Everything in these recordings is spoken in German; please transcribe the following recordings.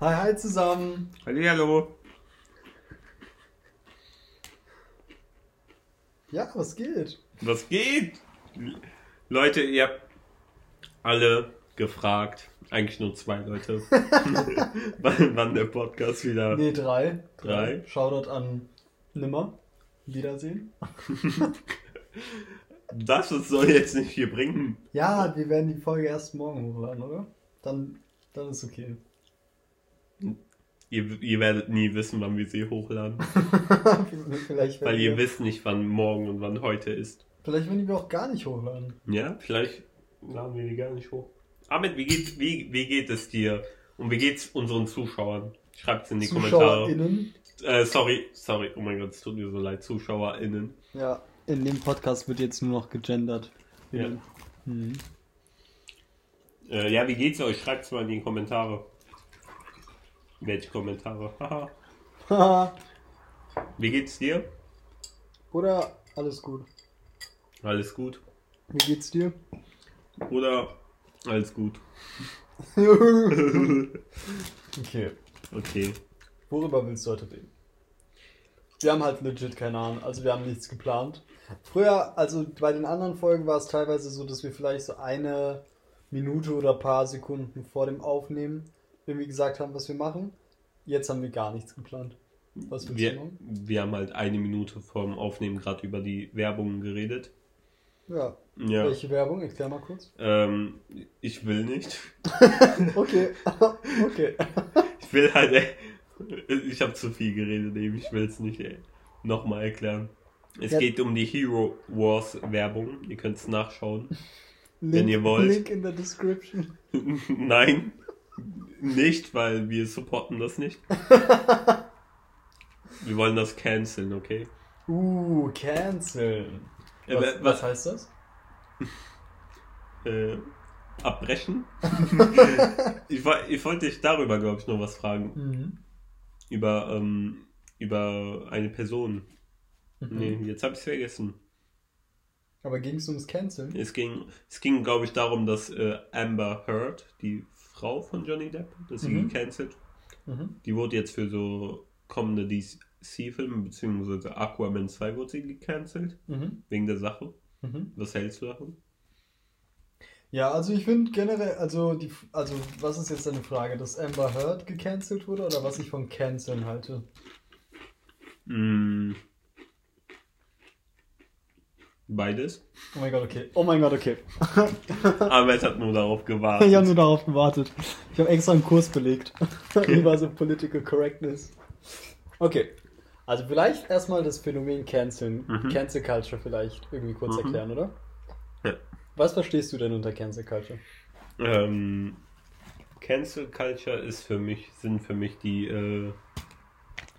Hi, hi zusammen. Hallo. Ja, was geht? Was geht? Leute, ihr habt alle gefragt, eigentlich nur zwei Leute, wann, wann der Podcast wieder. Nee, drei. Drei. Shoutout an Nimmer. Wiedersehen. Das soll jetzt nicht viel bringen. Ja, wir werden die Folge erst morgen hochladen, oder? Dann, dann ist okay. Ihr, ihr werdet nie wissen, wann wir sie hochladen. Weil ihr wisst nicht, wann morgen und wann heute ist. vielleicht werden wir auch gar nicht hochladen. Ja, vielleicht laden wir die gar nicht hoch. Ahmed, wie geht, wie, wie geht es dir? Und wie geht's unseren Zuschauern? Schreibt's in die Kommentare. Äh, sorry, sorry, oh mein Gott, es tut mir so leid, ZuschauerInnen. Ja, in dem Podcast wird jetzt nur noch gegendert. Ja. Mhm. Äh, ja, wie geht's euch? Schreibt's mal in die Kommentare. Welche Kommentare? Haha. Haha. wie geht's dir? Oder alles gut. Alles gut. Wie geht's dir? Oder alles gut. okay. Okay. Worüber willst du heute reden? Wir haben halt legit keine Ahnung, also wir haben nichts geplant. Früher, also bei den anderen Folgen war es teilweise so, dass wir vielleicht so eine Minute oder paar Sekunden vor dem Aufnehmen irgendwie gesagt haben, was wir machen. Jetzt haben wir gar nichts geplant. Was willst du Wir, machen? wir haben halt eine Minute vorm Aufnehmen gerade über die Werbung geredet. Ja. Ja. Welche Werbung? Erklär mal kurz. Ähm, ich will nicht. Okay. okay. Ich will halt, ey, ich habe zu viel geredet, eben. Ich will es nicht ey, nochmal erklären. Es Ja. geht um die Hero Wars Werbung. Ihr könnt es nachschauen. Link, Wenn ihr wollt. Link in der Description. Nein, nicht, weil wir supporten das nicht. Wir wollen das canceln, okay? Uh, canceln. Äh, Was, wa- was heißt das? Äh, abbrechen? ich, ich wollte dich darüber, glaube ich, noch was fragen. Mhm. Über, ähm, über eine Person. Mhm. Nee, jetzt habe ich es vergessen. Aber ging es ums Canceln? Es ging, es ging glaube ich, darum, dass äh, Amber Heard, die Frau von Johnny Depp, dass sie Mhm. gecancelt. Mhm. Die wurde jetzt für so kommende DC-Filme, beziehungsweise Aquaman 2 wurde sie gecancelt, Mhm. wegen der Sache. Mhm. Was hältst du davon? Ja, also ich finde generell, also die, also was ist jetzt deine Frage, dass Amber Heard gecancelt wurde oder was ich von Canceln halte? Mm. Beides. Oh mein Gott, okay. Oh mein Gott, okay. Aber es hat nur darauf Ich gewartet. habe nur darauf gewartet. Ich habe extra einen Kurs belegt. Über so Political Correctness. Okay. Also vielleicht erstmal das Phänomen Canceln, Mhm. Cancel Culture vielleicht irgendwie kurz Mhm. erklären, oder? Ja. Was verstehst du denn unter Cancel Culture? Ähm, Cancel Culture ist für mich, sind für mich die, äh,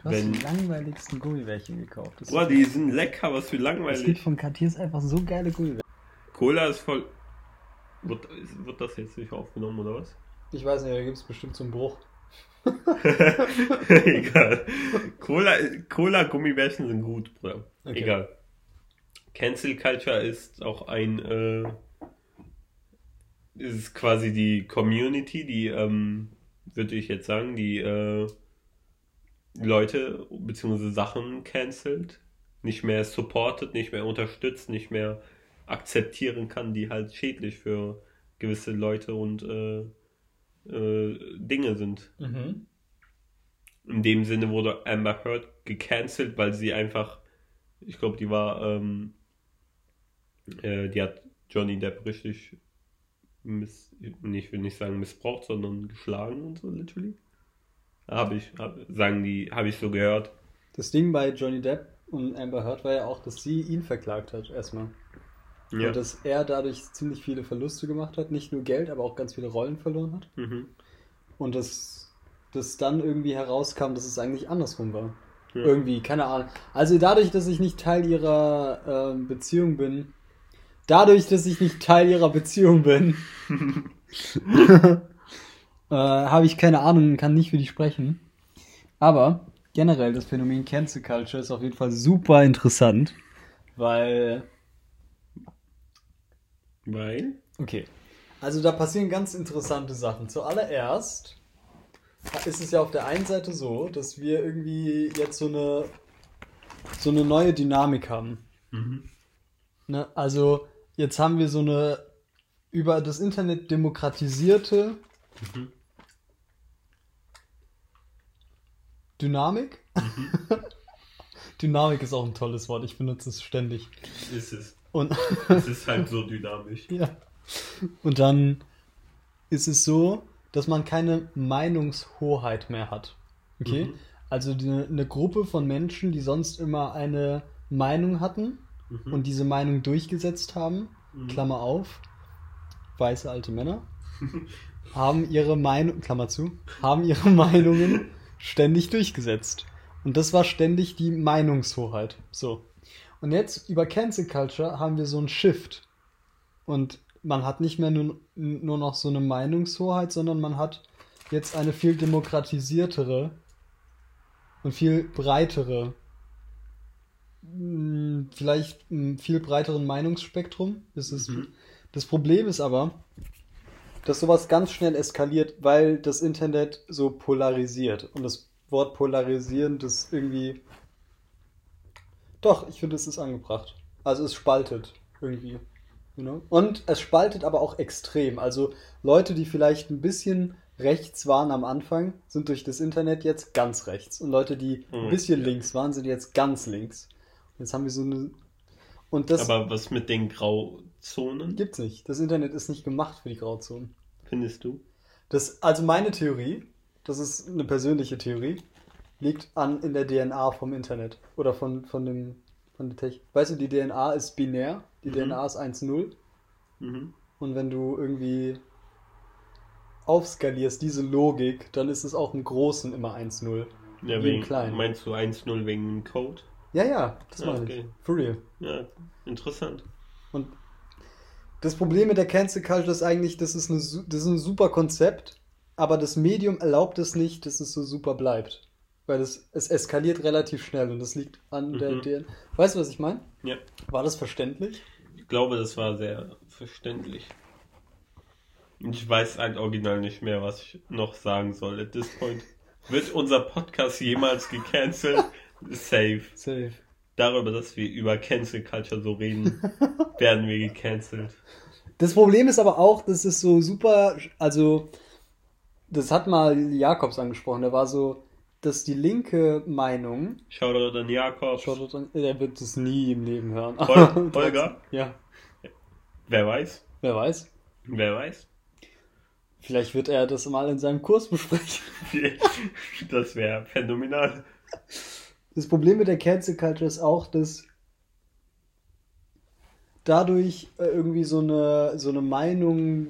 wenn. langweiligsten Gummibärchen gekauft. Das Boah, die sind lecker, was für es gibt langweilig. von Cartiers einfach so geile Gummibärchen. Cola ist voll. Wird, wird das jetzt nicht aufgenommen oder was? Ich weiß nicht, da gibt es bestimmt so einen Bruch. Egal. Cola, Cola Gummibärchen sind gut, Bruder. Okay. Egal. Cancel Culture ist auch ein, äh, ist quasi die Community, die, ähm, würde ich jetzt sagen, die, äh, Leute bzw. Sachen cancelt, nicht mehr supportet, nicht mehr unterstützt, nicht mehr akzeptieren kann, die halt schädlich für gewisse Leute und äh, äh, Dinge sind. Mhm. In dem Sinne wurde Amber Heard gecancelt, weil sie einfach, ich glaube, die war, ähm, äh, die hat Johnny Depp richtig, miss, nicht, ich will nicht sagen missbraucht, sondern geschlagen und so, literally. Habe ich, hab, sagen die, habe ich so gehört. Das Ding bei Johnny Depp und Amber Heard war ja auch, dass sie ihn verklagt hat, erstmal. Ja. Und dass er dadurch ziemlich viele Verluste gemacht hat. Nicht nur Geld, aber auch ganz viele Rollen verloren hat. Mhm. Und dass, dass dann irgendwie herauskam, dass es eigentlich andersrum war. Ja. Irgendwie, keine Ahnung. Also dadurch, dass ich nicht Teil ihrer ähm, Beziehung bin, dadurch, dass ich nicht Teil ihrer Beziehung bin, äh, habe ich keine Ahnung, kann nicht für die sprechen. Aber generell das Phänomen Cancel Culture ist auf jeden Fall super interessant, weil Weil? Okay. Also da passieren ganz interessante Sachen. Zuallererst ist es ja auf der einen Seite so, dass wir irgendwie jetzt so eine, so eine neue Dynamik haben. Mhm. Ne? Also jetzt haben wir so eine über das Internet demokratisierte Mhm. Dynamik. Dynamik ist auch ein tolles Wort, ich benutze es ständig. Ist es. Und, Es ist halt so dynamisch. ja. Und dann ist es so, dass man keine Meinungshoheit mehr hat. Okay? Mhm. Also die, eine Gruppe von Menschen, die sonst immer eine Meinung hatten Mhm. und diese Meinung durchgesetzt haben, Mhm. Klammer auf, weiße alte Männer, haben ihre Meinung, Klammer zu, haben ihre Meinungen ständig durchgesetzt. Und das war ständig die Meinungshoheit. So. Und jetzt über Cancel Culture haben wir so einen Shift. Und man hat nicht mehr nur, nur noch so eine Meinungshoheit, sondern man hat jetzt eine viel demokratisiertere und viel breitere, mh, vielleicht ein viel breiteren Meinungsspektrum. Das, ist, Mhm. das Problem ist aber, dass sowas ganz schnell eskaliert, weil das Internet so polarisiert. Und das Wort polarisieren, das irgendwie. Doch, ich finde, es ist angebracht. Also es spaltet irgendwie. You know? Und es spaltet aber auch extrem. Also Leute, die vielleicht ein bisschen rechts waren am Anfang, sind durch das Internet jetzt ganz rechts. Und Leute, die ein Mhm, bisschen links waren, sind jetzt ganz links. Und jetzt haben wir so eine. Und das Aber was mit den Grauzonen, gibt's nicht. Das Internet ist nicht gemacht für die Grauzonen. findest du? Das, also meine Theorie, das ist eine persönliche Theorie, liegt an in der DNA vom Internet oder von, von dem von der Tech. Weißt du, die DNA ist binär, die Mhm. DNA ist 1-0 Mhm. und wenn du irgendwie aufskalierst diese Logik, dann ist es auch im Großen immer 1-0. Wie Ja, wegen, meinst du 1-0 wegen dem Code? Ja, ja, das meine okay. ich. For real. Ja, interessant. Und das Problem mit der Cancel Culture ist eigentlich, das ist, eine, das ist ein super Konzept, aber das Medium erlaubt es nicht, dass es so super bleibt. Weil es, es eskaliert relativ schnell und das liegt an der Mhm. DNA. Weißt du, was ich meine? Ja, War das verständlich? ich glaube, das war sehr verständlich. Und Ich weiß halt original nicht mehr, was ich noch sagen soll. At this point wird unser Podcast jemals gecancelt? Safe. Safe. Darüber, dass wir über Cancel Culture so reden, werden wir gecancelt. Das Problem ist aber auch, das ist so super, also das hat mal Jakobs angesprochen, der war so, dass die linke Meinung, Shoutout an Jakob. schaut dran, der wird es nie im Leben hören. Hol- Holger? Ja, Wer weiß? wer weiß. Wer weiß? Vielleicht wird er das mal in seinem Kurs besprechen. Das wäre phänomenal. Das Problem mit der Cancel Culture ist auch, dass dadurch äh, irgendwie so eine, so eine Meinung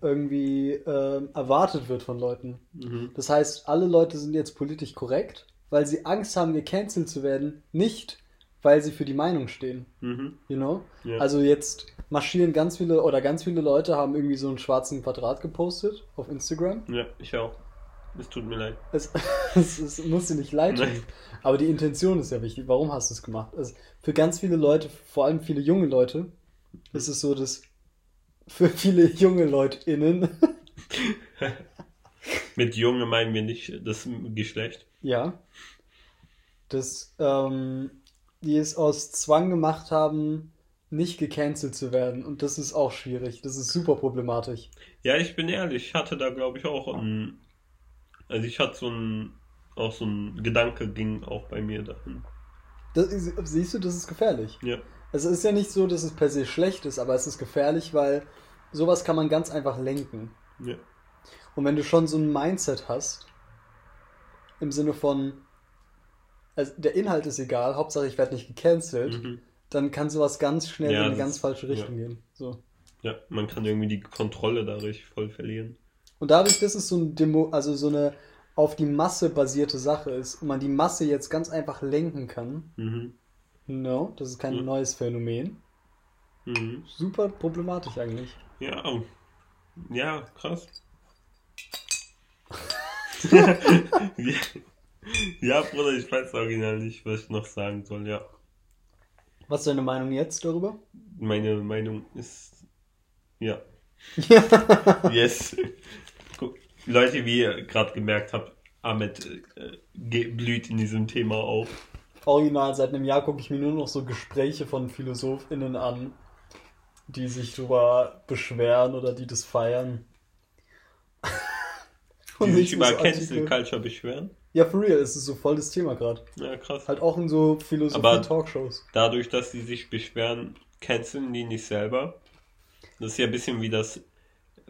irgendwie ähm, erwartet wird von Leuten. Mhm. Das heißt, alle Leute sind jetzt politisch korrekt, weil sie Angst haben, gecancelt zu werden, nicht weil sie für die Meinung stehen. Mhm. You know? Ja. Also jetzt marschieren ganz viele oder ganz viele Leute haben irgendwie so einen schwarzen Quadrat gepostet auf Instagram. Ja, ich auch. Es tut mir leid. Es, es, es muss dir nicht leid tun. Aber die Intention ist ja wichtig. Warum hast du es gemacht? Also für ganz viele Leute, vor allem viele junge Leute, ist es so, dass für viele junge LeutInnen, Mit Junge meinen wir nicht das Geschlecht. ja, dass ähm, die es aus Zwang gemacht haben, nicht gecancelt zu werden. Und das ist auch schwierig. Das ist super problematisch. Ja, ich bin ehrlich, ich hatte da glaube ich auch ein. Also ich hatte so ein. Auch so ein Gedanke ging auch bei mir dahin. Das siehst du, das ist gefährlich. Ja. Also es ist ja nicht so, dass es per se schlecht ist, aber es ist gefährlich, weil sowas kann man ganz einfach lenken. Ja. Und wenn du schon so ein Mindset hast, im Sinne von, also der Inhalt ist egal, Hauptsache ich werde nicht gecancelt, Mhm. dann kann sowas ganz schnell Ja, in eine ganz falsche Richtung ja. gehen. So. Ja, man kann irgendwie die Kontrolle dadurch voll verlieren. Und dadurch, dass es so ein Demo, also so eine auf die Masse basierte Sache ist und man die Masse jetzt ganz einfach lenken kann, Mhm. no, das ist kein Ja. neues Phänomen. Mhm. Super problematisch eigentlich. Ja. Ja, krass. ja. ja, Bruder, ich weiß original nicht, was ich noch sagen soll, ja. Was ist deine Meinung jetzt darüber? Meine Meinung ist. Ja. Yes. Leute, wie ihr gerade gemerkt habt, Ahmed äh, blüht in diesem Thema auf. Original, seit einem Jahr gucke ich mir nur noch so Gespräche von PhilosophInnen an, die sich darüber beschweren oder die das feiern. Die Und sich über so Cancel. Culture beschweren. Ja, for real, es ist so voll das Thema gerade. Ja, krass. Halt auch in so Philosophie-Talkshows. Dadurch, dass die sich beschweren, canceln die nicht selber. Das ist ja ein bisschen wie das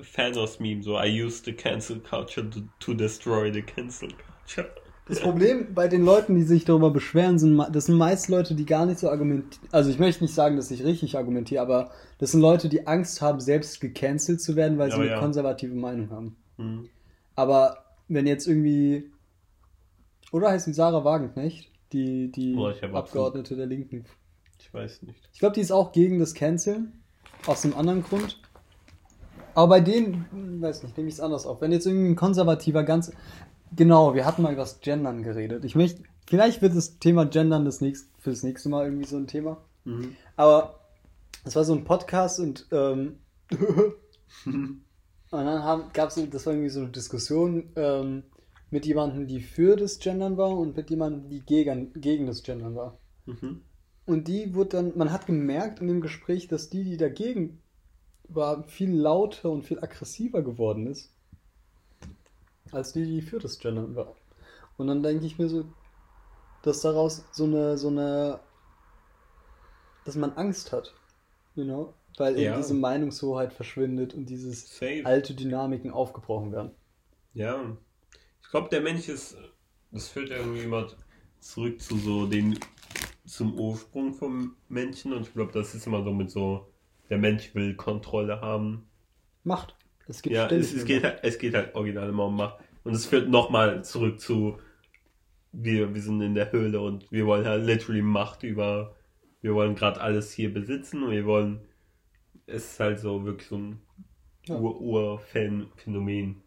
Thanos-Meme, so I use the cancel culture to, to destroy the cancel culture. Das Problem bei den Leuten, die sich darüber beschweren, sind, das sind meist Leute, die gar nicht so argumentieren. Also ich möchte nicht sagen, dass ich richtig argumentiere, aber das sind Leute, die Angst haben, selbst gecancelt zu werden, weil sie Aber eine ja. konservative Meinung haben. Hm. Aber wenn jetzt irgendwie. Oder heißt die Sarah Wagenknecht, die, die Boah, Abgeordnete der Linken. Ich weiß nicht. Ich glaube, die ist auch gegen das Canceln. Aus einem anderen Grund. Aber bei denen, weiß nicht, nehme ich es anders auf. Wenn jetzt irgendwie ein konservativer ganz. Genau, wir hatten mal über das Gendern geredet. Ich möchte. Vielleicht wird das Thema Gendern das nächste, für das nächste Mal irgendwie so ein Thema. Mhm. Aber es war so ein Podcast und ähm, und dann gab es, das war irgendwie so eine Diskussion ähm, mit jemandem, die für das Gendern war und mit jemandem, die gegen, gegen das Gendern war. Mhm. Und die wurde dann, man hat gemerkt in dem Gespräch, dass die, die dagegen war, viel lauter und viel aggressiver geworden ist, als die, die für das Gendern war. Und dann denke ich mir so, dass daraus so eine, so eine, dass man Angst hat, you know? Weil eben Ja. diese Meinungshoheit verschwindet und dieses Safe. alte Dynamiken aufgebrochen werden. Ja. Ich glaube, der Mensch ist, das führt irgendwie immer zurück zu so den, zum Ursprung vom Menschen und ich glaube, das ist immer so mit so, der Mensch will Kontrolle haben. Macht. Es gibt Ja, es, es, geht, halt- es geht halt original immer um Macht. Und es führt nochmal zurück zu, wir, wir sind in der Höhle und wir wollen halt literally Macht über, wir wollen gerade alles hier besitzen und wir wollen, es ist halt so wirklich so ein Ja. Ur-Ur-Fan-Phänomen.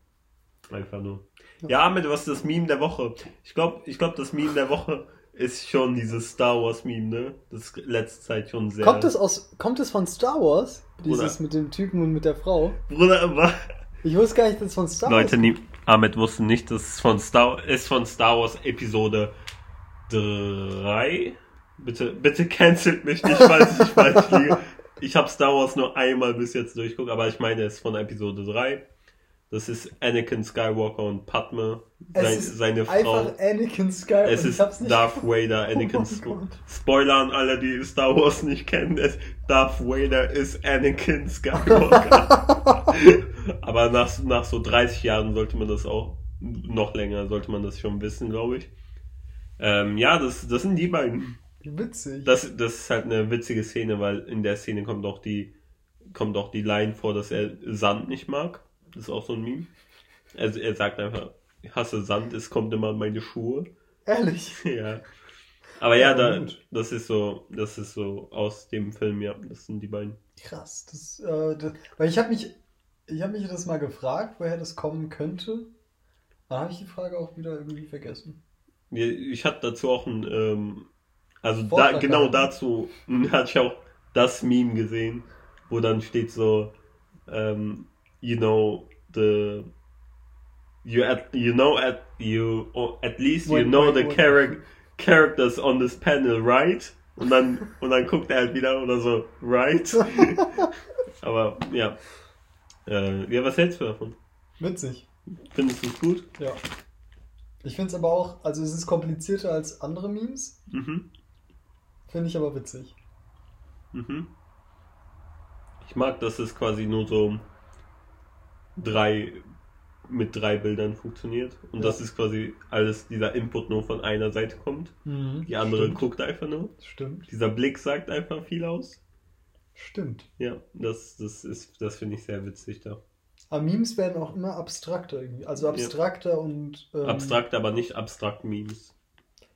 Einfach nur. Ja. Ja, mit was ist das Meme der Woche? Ich glaube, ich glaub, das Meme der Woche ist schon dieses Star Wars Meme, ne? Das ist letzte Zeit schon sehr. Kommt es aus, kommt es von Star Wars? Dieses Bruder. mit dem Typen und mit der Frau? Bruder, aber. Ich wusste gar nicht, dass es von Star Leute, Wars nie, Ahmed wusste nicht, dass es von Star ist von Star Wars Episode 3. Bitte, bitte cancelt mich nicht, falls ich falsch liege. Ich habe Star Wars nur einmal bis jetzt durchguckt, aber ich meine, es ist von Episode 3. Das ist Anakin Skywalker und Padme, Es sein, ist seine Frau. Einfach Anakin Skywalker. Es ist Darth. Vader, Anakin Oh. Spoiler an alle, die Star Wars nicht kennen. Es, Darth Vader ist Anakin Skywalker. Aber nach, nach so 30 Jahren sollte man das auch, noch länger sollte man das schon wissen, glaube ich. Ähm, ja, das, das sind die beiden. Witzig. Das, das ist halt eine witzige Szene, weil in der Szene kommt auch die, kommt auch die Line vor, dass er Sand nicht mag. Das ist auch so ein Meme. Also er sagt einfach, ich hasse Sand, es kommt immer an meine Schuhe. Ehrlich. Ja. Aber ja, Ja, da, das ist so, das ist so aus dem Film, ja, das sind die beiden. Krass. Das, äh, das, weil ich habe mich, ich habe mich das mal gefragt, woher das kommen könnte. Dann habe ich die Frage auch wieder irgendwie vergessen. Ja, Ich hatte dazu auch ein, ähm, also da, genau dazu hatte ich auch das Meme gesehen, wo dann steht so, ähm, you know, the, you at, you know at, you, or at least you Wait, know wait, the wait. charac characters on this panel, right? Und dann, und dann guckt er halt wieder oder so, right? Aber, ja. Äh, ja, was hältst du davon? Witzig. Findest du es gut? Ja. Ich finde es aber auch, also es ist komplizierter als andere Memes. Mhm. Finde ich aber witzig. Mhm. Ich mag, dass es quasi nur so drei mit drei Bildern funktioniert und Ja. dass es quasi alles dieser Input nur von einer Seite kommt. Die andere Stimmt. guckt einfach nur. Stimmt. Dieser Blick sagt einfach viel aus. Stimmt. Ja, das, das ist, das finde ich sehr witzig da. Aber Memes werden auch immer abstrakter irgendwie. Also abstrakter und. Ähm, Abstrakt, aber nicht abstrakt Memes.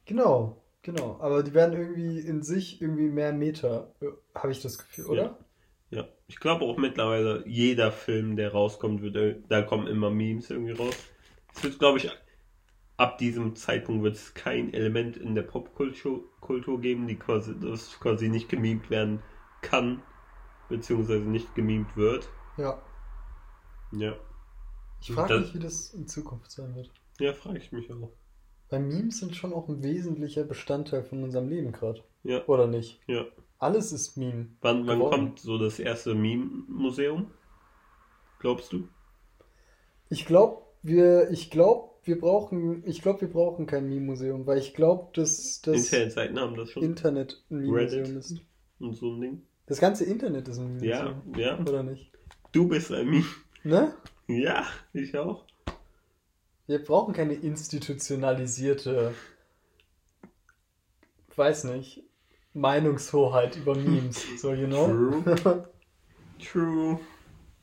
Genau, genau. Aber die werden irgendwie in sich irgendwie mehr Meta, äh, habe ich das Gefühl, oder? Ja, ich glaube auch mittlerweile jeder Film, der rauskommt, wird, da kommen immer Memes irgendwie raus. Es wird, glaube ich, ab diesem Zeitpunkt wird es kein Element in der Popkultur Kultur geben, die quasi, das quasi nicht gemimt werden kann, beziehungsweise nicht gemimt wird. Ja. Ja. Ich frage mich, wie das in Zukunft sein wird. Ja, frage ich mich auch. Weil Memes sind schon auch ein wesentlicher Bestandteil von unserem Leben gerade. Ja. Oder nicht? Ja. Alles ist Meme. Wann, wann kommt so das erste Meme-Museum? Glaubst du? Ich glaube, wir, ich glaube, wir brauchen, ich glaube, wir brauchen kein Meme-Museum, weil ich glaube, dass das Internetseiten haben das schon. Internet ein Meme-Museum Reddit. ist. und so ein Ding. Das ganze Internet ist ein Ja, Meme-Museum. ja. Oder nicht? Du bist ein Meme. Ne? Ja, ich auch. Wir brauchen keine institutionalisierte, weiß nicht, Meinungshoheit über Memes. So, you know? True. True.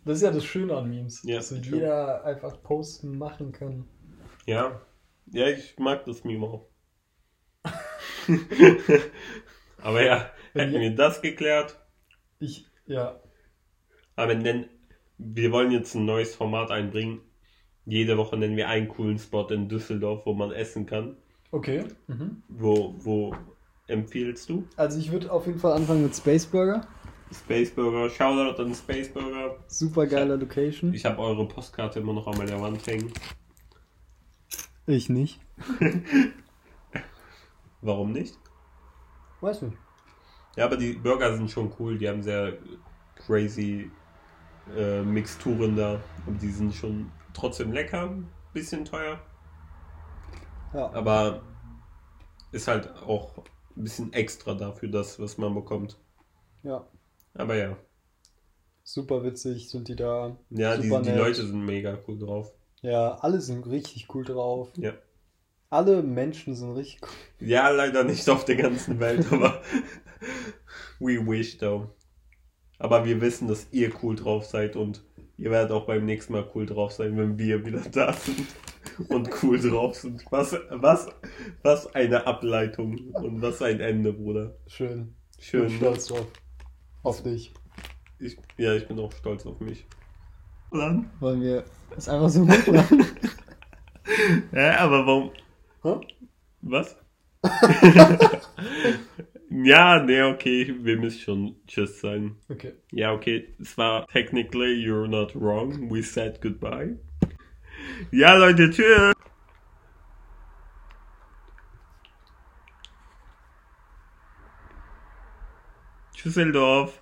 Das ist ja das Schöne an Memes. Ja, dass true. jeder einfach posten machen kann. Ja. Ja, ich mag das Meme auch. Aber ja, hätten wir das geklärt. Ich, ja. Aber nennen, wir wollen jetzt ein neues Format einbringen. Jede Woche nennen wir einen coolen Spot in Düsseldorf, wo man essen kann. Okay. Mhm. Wo, wo empfiehlst du? Also ich würde auf jeden Fall anfangen mit Space Burger. Space Burger, Shoutout an Space Burger. Super geile Location. Ich habe eure Postkarte immer noch an meiner Wand hängen. Ich nicht. Warum nicht? Weiß nicht. Ja, aber die Burger sind schon cool. Die haben sehr crazy äh, Mixturen da. Und die sind schon trotzdem lecker. Bisschen teuer. Ja. Aber ist halt auch ein bisschen extra dafür, das, was man bekommt. ja. Aber ja. Super witzig sind die da. Ja, die, die. Leute sind mega cool drauf. Ja, alle sind richtig cool drauf. Ja. Alle Menschen sind richtig cool. Ja, leider nicht auf der ganzen Welt, aber we wish though. Aber wir wissen, dass ihr cool drauf seid und ihr werdet auch beim nächsten Mal cool drauf sein, wenn wir wieder da sind und cool drauf sind. Was, was, was eine Ableitung und was ein Ende, Bruder. Schön. Ich Schön. bin ne? stolz drauf. Auf dich. Ich, ja, ich bin auch stolz auf mich. Dann? Wollen wir es einfach so machen? Ja, aber warum? Hä? Was? ja, nee, okay, wir müssen schon Tschüss sagen. Okay. Ja, okay, es war technically you're not wrong. We said goodbye. Ja, Leute, tschüss. Tschüsseldorf.